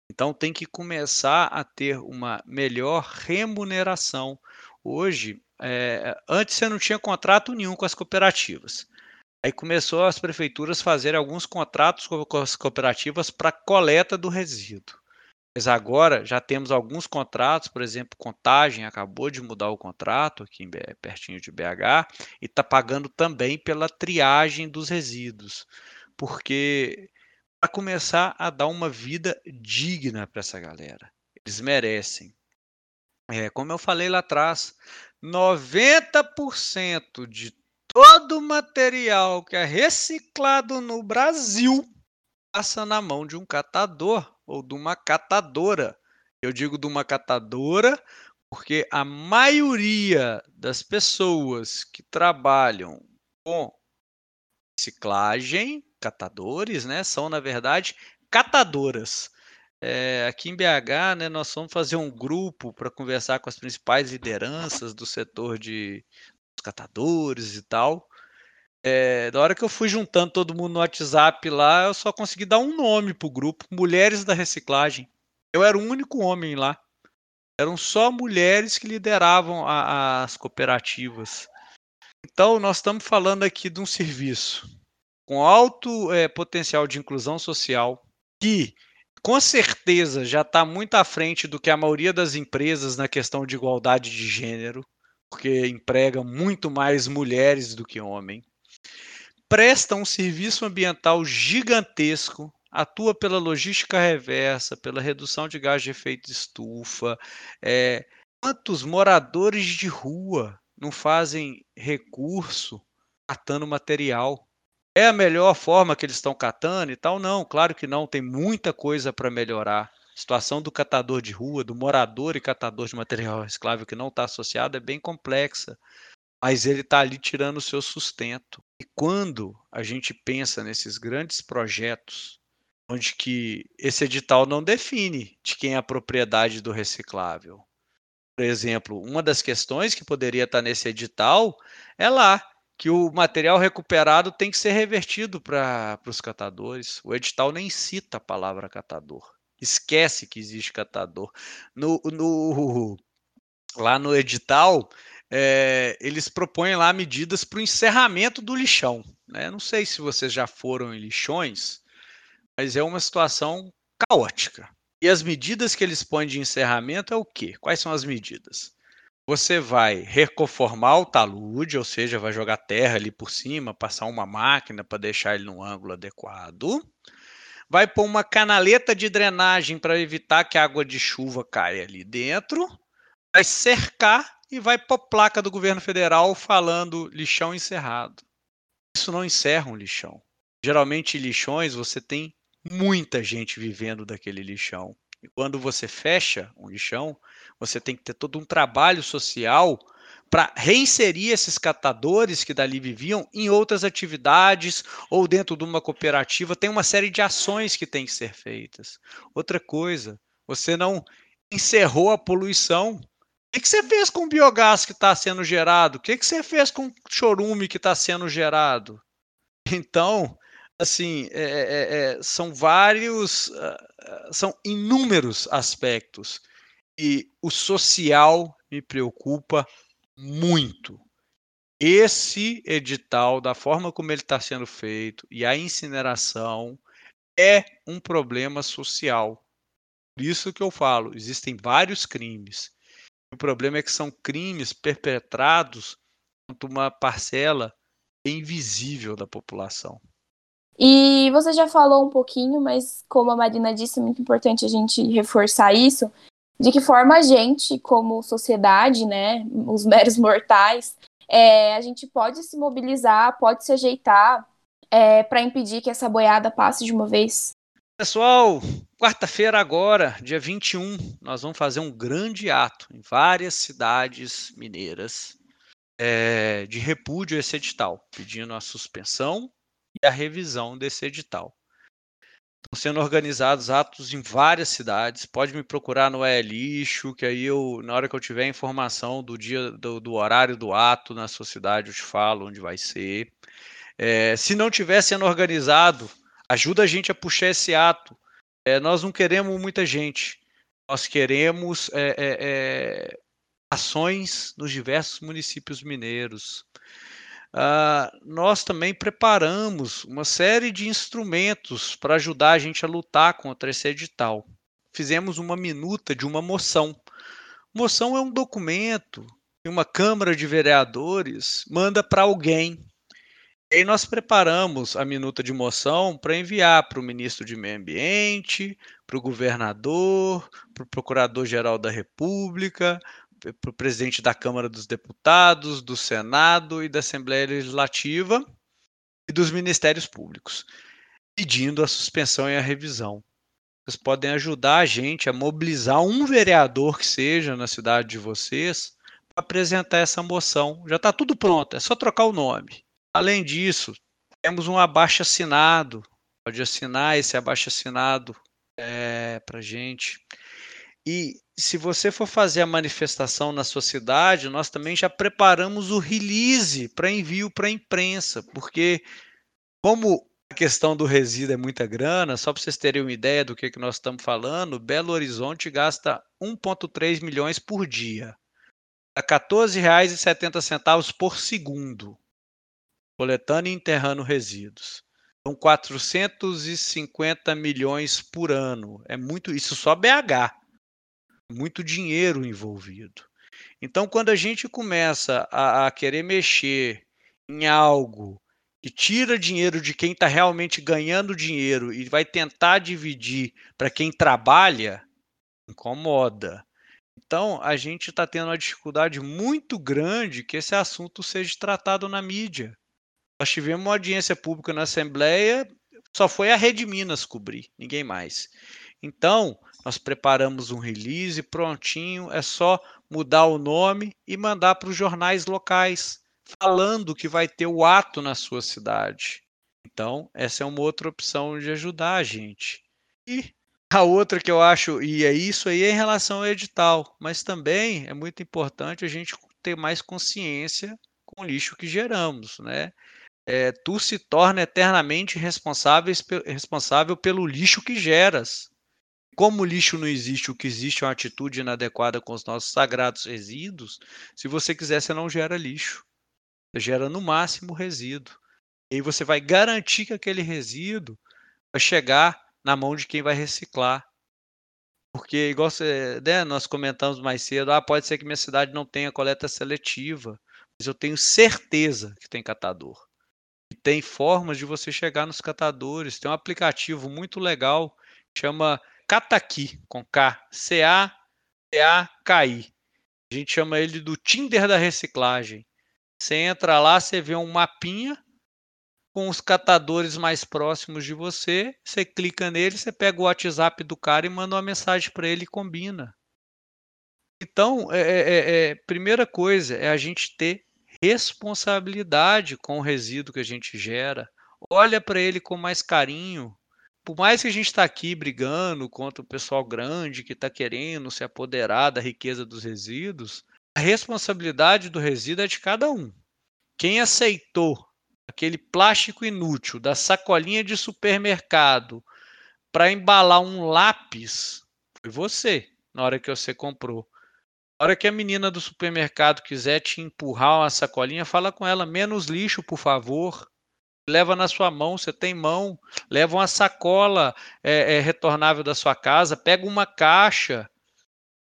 Então tem que começar a ter uma melhor remuneração. Hoje, é, antes você não tinha contrato nenhum com as cooperativas. Aí começou as prefeituras fazerem alguns contratos com as cooperativas para coleta do resíduo. Mas agora já temos alguns contratos, por exemplo, Contagem acabou de mudar o contrato aqui pertinho de BH e está pagando também pela triagem dos resíduos, porque para começar a dar uma vida digna para essa galera, eles merecem. É, como eu falei lá atrás, 90% de todo material que é reciclado no Brasil passa na mão de um catador ou de uma catadora. Eu digo de uma catadora porque a maioria das pessoas que trabalham com reciclagem, catadores, né, são na verdade catadoras. É, aqui em BH, né, nós vamos fazer um grupo para conversar com as principais lideranças do setor de catadores e tal. É, da hora que eu fui juntando todo mundo no WhatsApp lá, eu só consegui dar um nome pro grupo, Mulheres da Reciclagem. Eu era o único homem lá. Eram só mulheres que lideravam a, as cooperativas. Então, nós estamos falando aqui de um serviço com alto é, potencial de inclusão social, que com certeza já está muito à frente do que a maioria das empresas na questão de igualdade de gênero, porque emprega muito mais mulheres do que homens. Presta um serviço ambiental gigantesco, atua pela logística reversa, pela redução de gás de efeito de estufa. É, quantos moradores de rua não fazem recurso catando material? É a melhor forma que eles estão catando e tal? Não, claro que não, tem muita coisa para melhorar. Situação do catador de rua, do morador e catador de material reciclável que não está associado é bem complexa, mas ele está ali tirando o seu sustento. E quando a gente pensa nesses grandes projetos, onde que esse edital não define de quem é a propriedade do reciclável. Por exemplo, uma das questões que poderia estar tá nesse edital é lá que o material recuperado tem que ser revertido para os catadores. O edital nem cita a palavra catador. Esquece que existe catador. No, no lá no edital, é, eles propõem lá medidas para o encerramento do lixão. Né? Não sei se vocês já foram em lixões, mas é uma situação caótica. E as medidas que eles põem de encerramento é o quê? Quais são as medidas? Você vai reconformar o talude, ou seja, vai jogar terra ali por cima, passar uma máquina para deixar ele no ângulo adequado. Vai pôr uma canaleta de drenagem para evitar que a água de chuva caia ali dentro. Vai cercar e vai pôr placa do governo federal falando lixão encerrado. Isso não encerra um lixão. Geralmente, lixões você tem muita gente vivendo daquele lixão. E quando você fecha um lixão, você tem que ter todo um trabalho social para reinserir esses catadores que dali viviam em outras atividades ou dentro de uma cooperativa. Tem uma série de ações que têm que ser feitas. Outra coisa, você não encerrou a poluição. O que, você fez com o biogás que está sendo gerado? O que, você fez com o chorume que está sendo gerado? Então, assim, é, é, é, são vários, uh, são inúmeros aspectos e o social me preocupa muito. Esse edital, da forma como ele está sendo feito, e a incineração é um problema social. Por isso que eu falo, existem vários crimes. O problema é que são crimes perpetrados contra uma parcela invisível da população. E você já falou um pouquinho, mas como a Marina disse, é muito importante a gente reforçar isso, de que forma a gente, como sociedade, né, os meros mortais, é, a gente pode se mobilizar, pode se ajeitar é, para impedir que essa boiada passe de uma vez? Pessoal, quarta-feira agora, dia 21, nós vamos fazer um grande ato em várias cidades mineiras é, de repúdio a esse edital, pedindo a suspensão e a revisão desse edital. Sendo organizados atos em várias cidades. Pode me procurar no É Lixo, que aí eu, na hora que eu tiver informação do dia, do, do horário do ato na sua cidade, eu te falo onde vai ser. É, se não estiver sendo organizado, ajuda a gente a puxar esse ato. É, nós não queremos muita gente. Nós queremos é, é, é ações nos diversos municípios mineiros. Uh, nós também preparamos uma série de instrumentos para ajudar a gente a lutar contra esse edital. Fizemos uma minuta de uma moção. Moção é um documento que uma Câmara de Vereadores manda para alguém. E aí nós preparamos a minuta de moção para enviar para o ministro de Meio Ambiente, para o governador, para o Procurador-Geral da República, para o presidente da Câmara dos Deputados, do Senado e da Assembleia Legislativa e dos Ministérios Públicos, pedindo a suspensão e a revisão. Vocês podem ajudar a gente a mobilizar um vereador que seja na cidade de vocês para apresentar essa moção. Já está tudo pronto, é só trocar o nome. Além disso, temos um abaixo assinado. Pode assinar esse abaixo assinado é, para gente. E se você for fazer a manifestação na sua cidade, nós também já preparamos o release para envio para a imprensa, porque como a questão do resíduo é muita grana, só para vocês terem uma ideia do que, que nós estamos falando, Belo Horizonte gasta 1,3 milhões por dia, a R$ 14,70 por segundo, coletando e enterrando resíduos. São 450 milhões por ano. É muito, isso só BH muito dinheiro envolvido. Então, quando a gente começa a, a querer mexer em algo que tira dinheiro de quem está realmente ganhando dinheiro e vai tentar dividir para quem trabalha, incomoda. Então, a gente está tendo uma dificuldade muito grande que esse assunto seja tratado na mídia. Nós tivemos uma audiência pública na Assembleia, só foi a Rede Minas cobrir, ninguém mais. Então, nós preparamos um release prontinho, é só mudar o nome e mandar para os jornais locais, falando que vai ter o ato na sua cidade. Então, essa é uma outra opção de ajudar a gente. E a outra que eu acho, e é isso aí é em relação ao edital, mas também é muito importante a gente ter mais consciência com o lixo que geramos, né? É, tu se torna eternamente responsável, responsável pelo lixo que geras. Como lixo não existe, o que existe é uma atitude inadequada com os nossos sagrados resíduos. Se você quiser, você não gera lixo. Você gera no máximo resíduo. E aí você vai garantir que aquele resíduo vai chegar na mão de quem vai reciclar. Porque, igual você, né, nós comentamos mais cedo, ah, pode ser que minha cidade não tenha coleta seletiva, mas eu tenho certeza que tem catador. E tem formas de você chegar nos catadores. Tem um aplicativo muito legal, chama Cataqui, com K, C-A-C-A-K-I. A gente chama ele do Tinder da reciclagem. Você entra lá, você vê um mapinha com os catadores mais próximos de você, você clica nele, você pega o WhatsApp do cara e manda uma mensagem para ele e combina. Então, é, é, é, é, primeira coisa é a gente ter responsabilidade com o resíduo que a gente gera. Olha para ele com mais carinho, por mais que a gente está aqui brigando contra o pessoal grande que está querendo se apoderar da riqueza dos resíduos, a responsabilidade do resíduo é de cada um. Quem aceitou aquele plástico inútil da sacolinha de supermercado para embalar um lápis foi você, na hora que você comprou. Na hora que a menina do supermercado quiser te empurrar uma sacolinha, fala com ela: menos lixo, por favor leva na sua mão, você tem mão, leva uma sacola é, é, retornável da sua casa, pega uma caixa,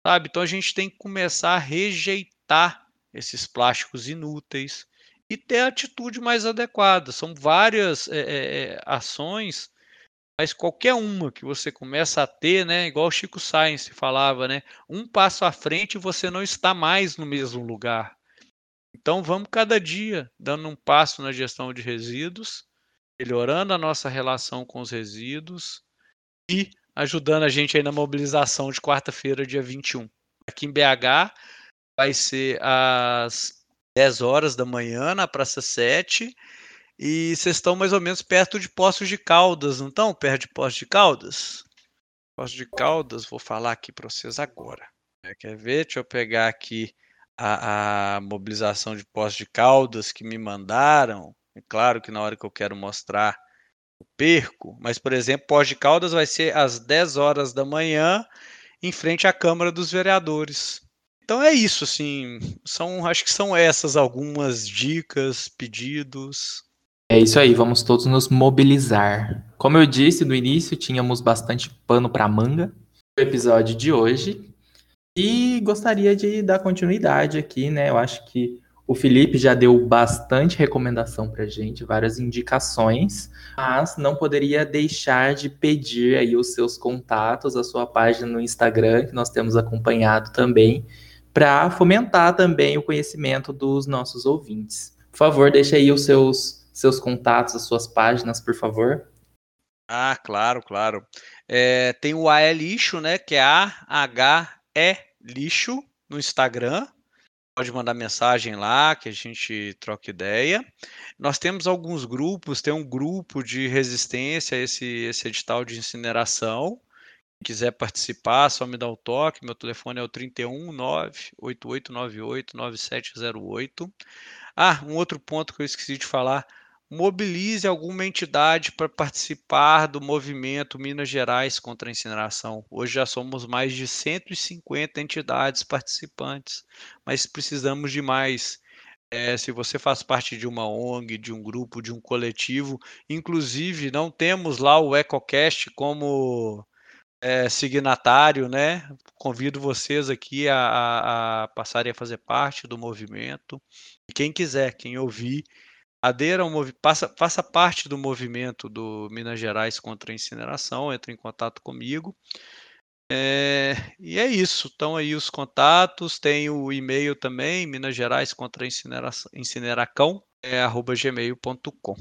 sabe? Então a gente tem que começar a rejeitar esses plásticos inúteis e ter a atitude mais adequada. São várias é, ações, mas qualquer uma que você começa a ter, né? Igual o Chico Science falava, né? Um passo à frente você não está mais no mesmo lugar. Então vamos cada dia dando um passo na gestão de resíduos, melhorando a nossa relação com os resíduos e ajudando a gente aí na mobilização de quarta-feira, dia 21. Aqui em BH vai ser às 10 horas da manhã na Praça 7 e vocês estão mais ou menos perto de Poços de Caldas, não estão? Perto de Poços de Caldas? Poços de Caldas, vou falar aqui para vocês agora. Quer ver? Deixa eu pegar aqui a, a mobilização de Poços de Caldas que me mandaram. É claro que na hora que eu quero mostrar, eu perco. Mas, por exemplo, Poços de Caldas vai ser às 10 horas da manhã, em frente à Câmara dos Vereadores. Então é isso, assim, são, acho que são essas algumas dicas, pedidos. É isso aí, vamos todos nos mobilizar. Como eu disse no início, tínhamos bastante pano para manga no episódio de hoje. E gostaria de dar continuidade aqui, né? Eu acho que o Felipe já deu bastante recomendação para gente, várias indicações, mas não poderia deixar de pedir aí os seus contatos, a sua página no Instagram, que nós temos acompanhado também, para fomentar também o conhecimento dos nossos ouvintes. Por favor, deixe aí os seus, seus contatos, as suas páginas, por favor. Ah, claro, claro. É, tem o AE Lixo, né? Que é A-H-E Lixo no Instagram pode mandar mensagem lá que a gente troca ideia. Nós temos alguns grupos, tem um grupo de resistência a esse, esse edital de incineração. Se quiser participar, só me dá o um toque. Meu telefone é o 31 98898 9708. Ah, um outro ponto que eu esqueci de falar mobilize alguma entidade para participar do movimento Minas Gerais contra a incineração. Hoje já somos mais de 150 entidades participantes, mas precisamos de mais. É, se você faz parte de uma ONG, de um grupo, de um coletivo, inclusive não temos lá o EcoCast como é, signatário, né? Convido vocês aqui a, a, a passarem a fazer parte do movimento. Quem quiser, quem ouvir, adera ao passa, faça parte do movimento do Minas Gerais contra a incineração, entre em contato comigo. É, e é isso. Estão aí os contatos, tem o e-mail também, Minas Gerais contra incineracão, é arroba gmail.com.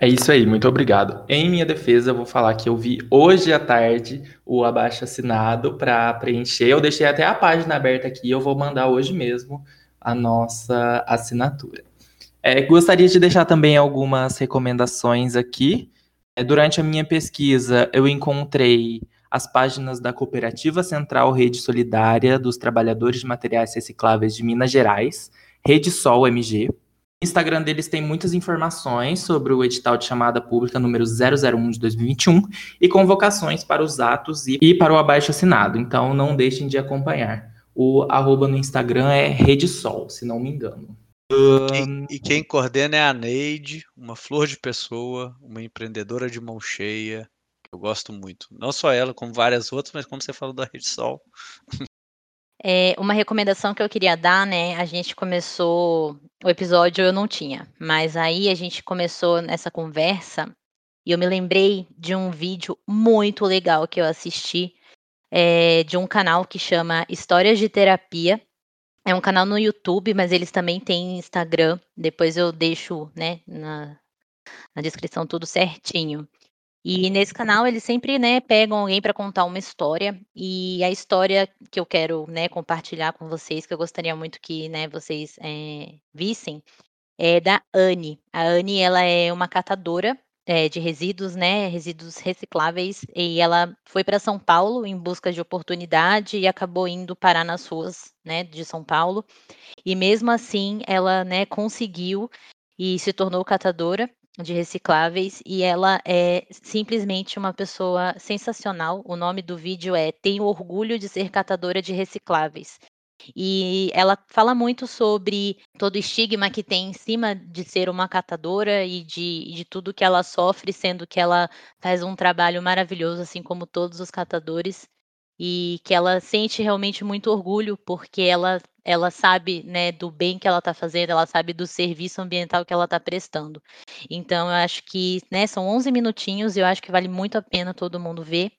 É isso aí, muito obrigado. Em minha defesa, eu vou falar que eu vi hoje à tarde o abaixo assinado para preencher. Eu deixei até a página aberta aqui, eu vou mandar hoje mesmo a nossa assinatura. É, gostaria de deixar também algumas recomendações aqui. É, durante a minha pesquisa, eu encontrei as páginas da Cooperativa Central Rede Solidária dos Trabalhadores de Materiais Recicláveis de Minas Gerais, Rede Sol MG. O Instagram deles tem muitas informações sobre o edital de chamada pública número 001 de 2021 e convocações para os atos e, e para o abaixo assinado. Então não deixem de acompanhar. O arroba no Instagram é Rede Sol, se não me engano. E quem, e quem coordena é a Neide, uma flor de pessoa, uma empreendedora de mão cheia. Eu gosto muito. Não só ela, como várias outras, mas como você falou da Rede Sol. É, uma recomendação que eu queria dar, né? A gente começou. O episódio eu não tinha, mas aí a gente começou nessa conversa e eu me lembrei de um vídeo muito legal que eu assisti é, de um canal que chama Histórias de Terapia é um canal no YouTube, mas eles também têm Instagram. Depois eu deixo, né, na, na descrição tudo certinho. E nesse canal eles sempre, né, pegam alguém para contar uma história. E a história que eu quero, né, compartilhar com vocês, que eu gostaria muito que, né, vocês é, vissem, é da Anne. A Anne, ela é uma catadora é, de resíduos, né, resíduos recicláveis, e ela foi para São Paulo em busca de oportunidade e acabou indo parar nas ruas, né, de São Paulo. E mesmo assim, ela, né, conseguiu e se tornou catadora de recicláveis e ela é simplesmente uma pessoa sensacional. O nome do vídeo é Tenho orgulho de ser catadora de recicláveis. E ela fala muito sobre todo o estigma que tem em cima de ser uma catadora e de, de tudo que ela sofre, sendo que ela faz um trabalho maravilhoso, assim como todos os catadores, e que ela sente realmente muito orgulho, porque ela, ela sabe né, do bem que ela está fazendo, ela sabe do serviço ambiental que ela está prestando. Então, eu acho que né, são 11 minutinhos eu acho que vale muito a pena todo mundo ver.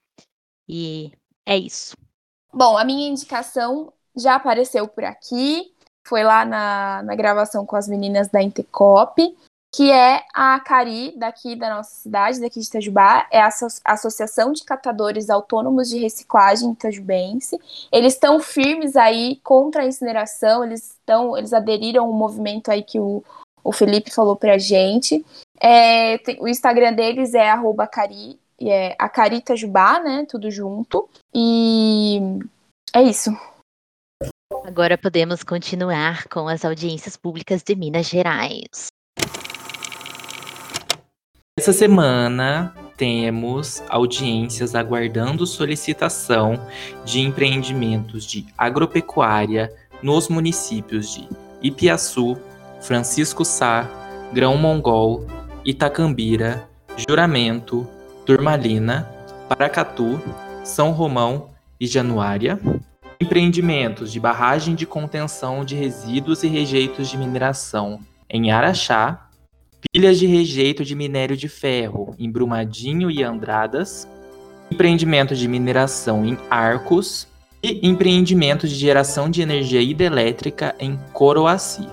E é isso. Bom, a minha indicação já apareceu por aqui, foi lá na, na gravação com as meninas da Intecop, que é a Cari, daqui da nossa cidade, daqui de Itajubá, é a Associação de Catadores Autônomos de Reciclagem Itajubense. Eles estão firmes aí contra a incineração, eles estão, eles aderiram ao movimento aí que o, o Felipe falou pra gente. É, tem, o Instagram deles é arroba Cari, é a Cari né, tudo junto. E é isso. Agora podemos continuar com as audiências públicas de Minas Gerais. Essa semana temos audiências aguardando solicitação de empreendimentos de agropecuária, nos municípios de Ipiaçu, Francisco Sá, Grão Mongol, Itacambira, Juramento, Turmalina, Paracatu, São Romão e Januária. Empreendimentos de barragem de contenção de resíduos e rejeitos de mineração em Araxá, pilhas de rejeito de minério de ferro em Brumadinho e Andradas, empreendimento de mineração em Arcos e empreendimento de geração de energia hidrelétrica em Coroaci.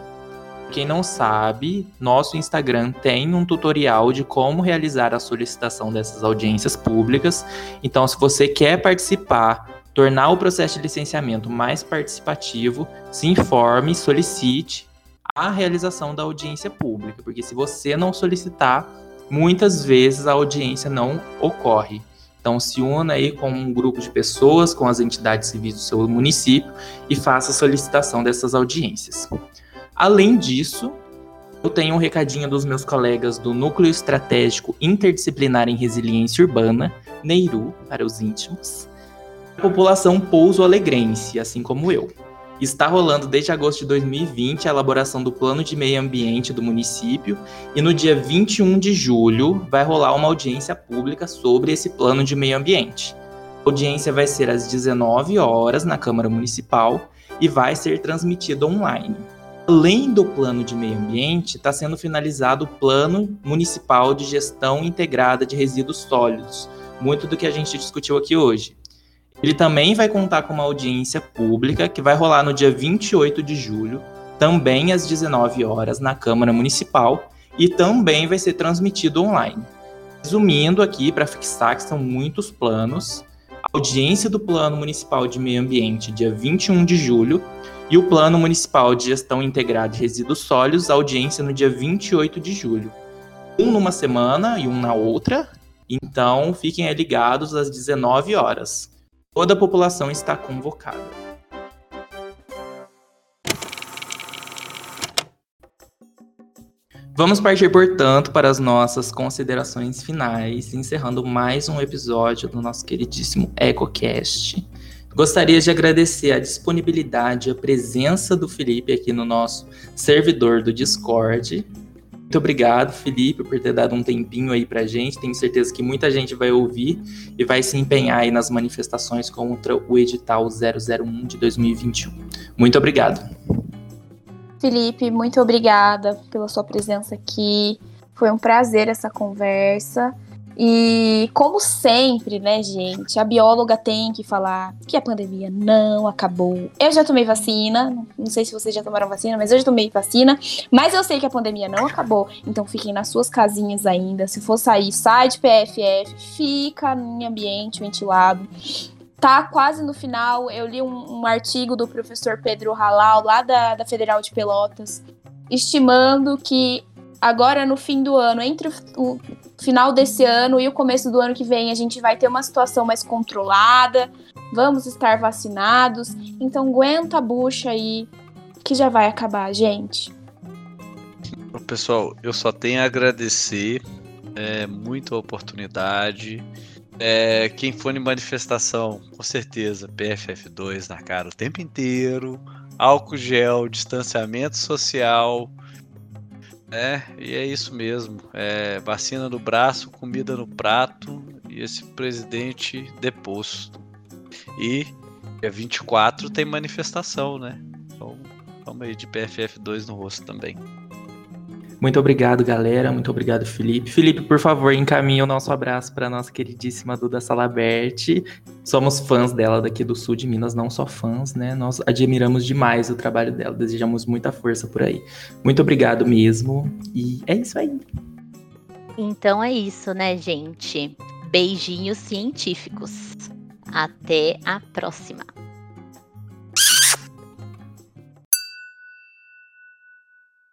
Quem não sabe, nosso Instagram tem um tutorial de como realizar a solicitação dessas audiências públicas. Então, se você quer participar, tornar o processo de licenciamento mais participativo, se informe, solicite a realização da audiência pública, porque se você não solicitar, muitas vezes a audiência não ocorre. Então, se una aí com um grupo de pessoas, com as entidades civis do seu município e faça a solicitação dessas audiências. Além disso, eu tenho um recadinho dos meus colegas do Núcleo Estratégico Interdisciplinar em Resiliência Urbana, NEIRU, para os íntimos. A população pouso alegrense, assim como eu. Está rolando desde agosto de 2020 a elaboração do Plano de Meio Ambiente do município e no dia 21 de julho vai rolar uma audiência pública sobre esse Plano de Meio Ambiente. A audiência vai ser às 19 horas na Câmara Municipal e vai ser transmitida online. Além do plano de meio ambiente, está sendo finalizado o Plano Municipal de Gestão Integrada de Resíduos Sólidos, muito do que a gente discutiu aqui hoje. Ele também vai contar com uma audiência pública que vai rolar no dia 28 de julho, também às 19 horas, na Câmara Municipal, e também vai ser transmitido online. Resumindo aqui, para fixar que são muitos planos, a audiência do Plano Municipal de Meio Ambiente, dia 21 de julho, e o Plano Municipal de Gestão Integrada de Resíduos Sólidos, audiência no dia 28 de julho. Um numa semana e um na outra, então fiquem ligados às 19 horas. Toda a população está convocada. Vamos partir, portanto, para as nossas considerações finais, encerrando mais um episódio do nosso queridíssimo EcoCast. Gostaria de agradecer a disponibilidade, a presença do Felipe aqui no nosso servidor do Discord. Muito obrigado, Felipe, por ter dado um tempinho aí pra gente. Tenho certeza que muita gente vai ouvir e vai se empenhar aí nas manifestações contra o edital 001 de 2021. Muito obrigado. Felipe, muito obrigada pela sua presença aqui. Foi um prazer essa conversa. E como sempre, né, gente, a bióloga tem que falar que a pandemia não acabou. Eu já tomei vacina, não sei se vocês já tomaram vacina, mas eu já tomei vacina, mas eu sei que a pandemia não acabou, então fiquem nas suas casinhas ainda. Se for sair, sai de PFF, fica em ambiente ventilado. Tá quase no final, eu li um, um artigo do professor Pedro Halal, lá da, da Federal de Pelotas, estimando que agora no fim do ano, entre o, final desse ano e o começo do ano que vem, a gente vai ter uma situação mais controlada, vamos estar vacinados. Então aguenta a bucha aí, que já vai acabar, gente. Pessoal, eu só tenho a agradecer é, muito a oportunidade. É, quem for em manifestação, com certeza, PFF2 na cara o tempo inteiro, álcool gel, distanciamento social, é, e é isso mesmo. É, vacina no braço, comida no prato e esse presidente deposto. E dia 24 tem manifestação, né? Então vamos aí de PFF2 no rosto também. Muito obrigado, galera. Muito obrigado, Felipe. Felipe, por favor, encaminhe o nosso abraço para nossa queridíssima Duda Salabert. Somos fãs dela daqui do sul de Minas, não só fãs, né? Nós admiramos demais o trabalho dela, desejamos muita força por aí. Muito obrigado mesmo. E é isso aí. Então é isso, né, gente? Beijinhos científicos. Até a próxima.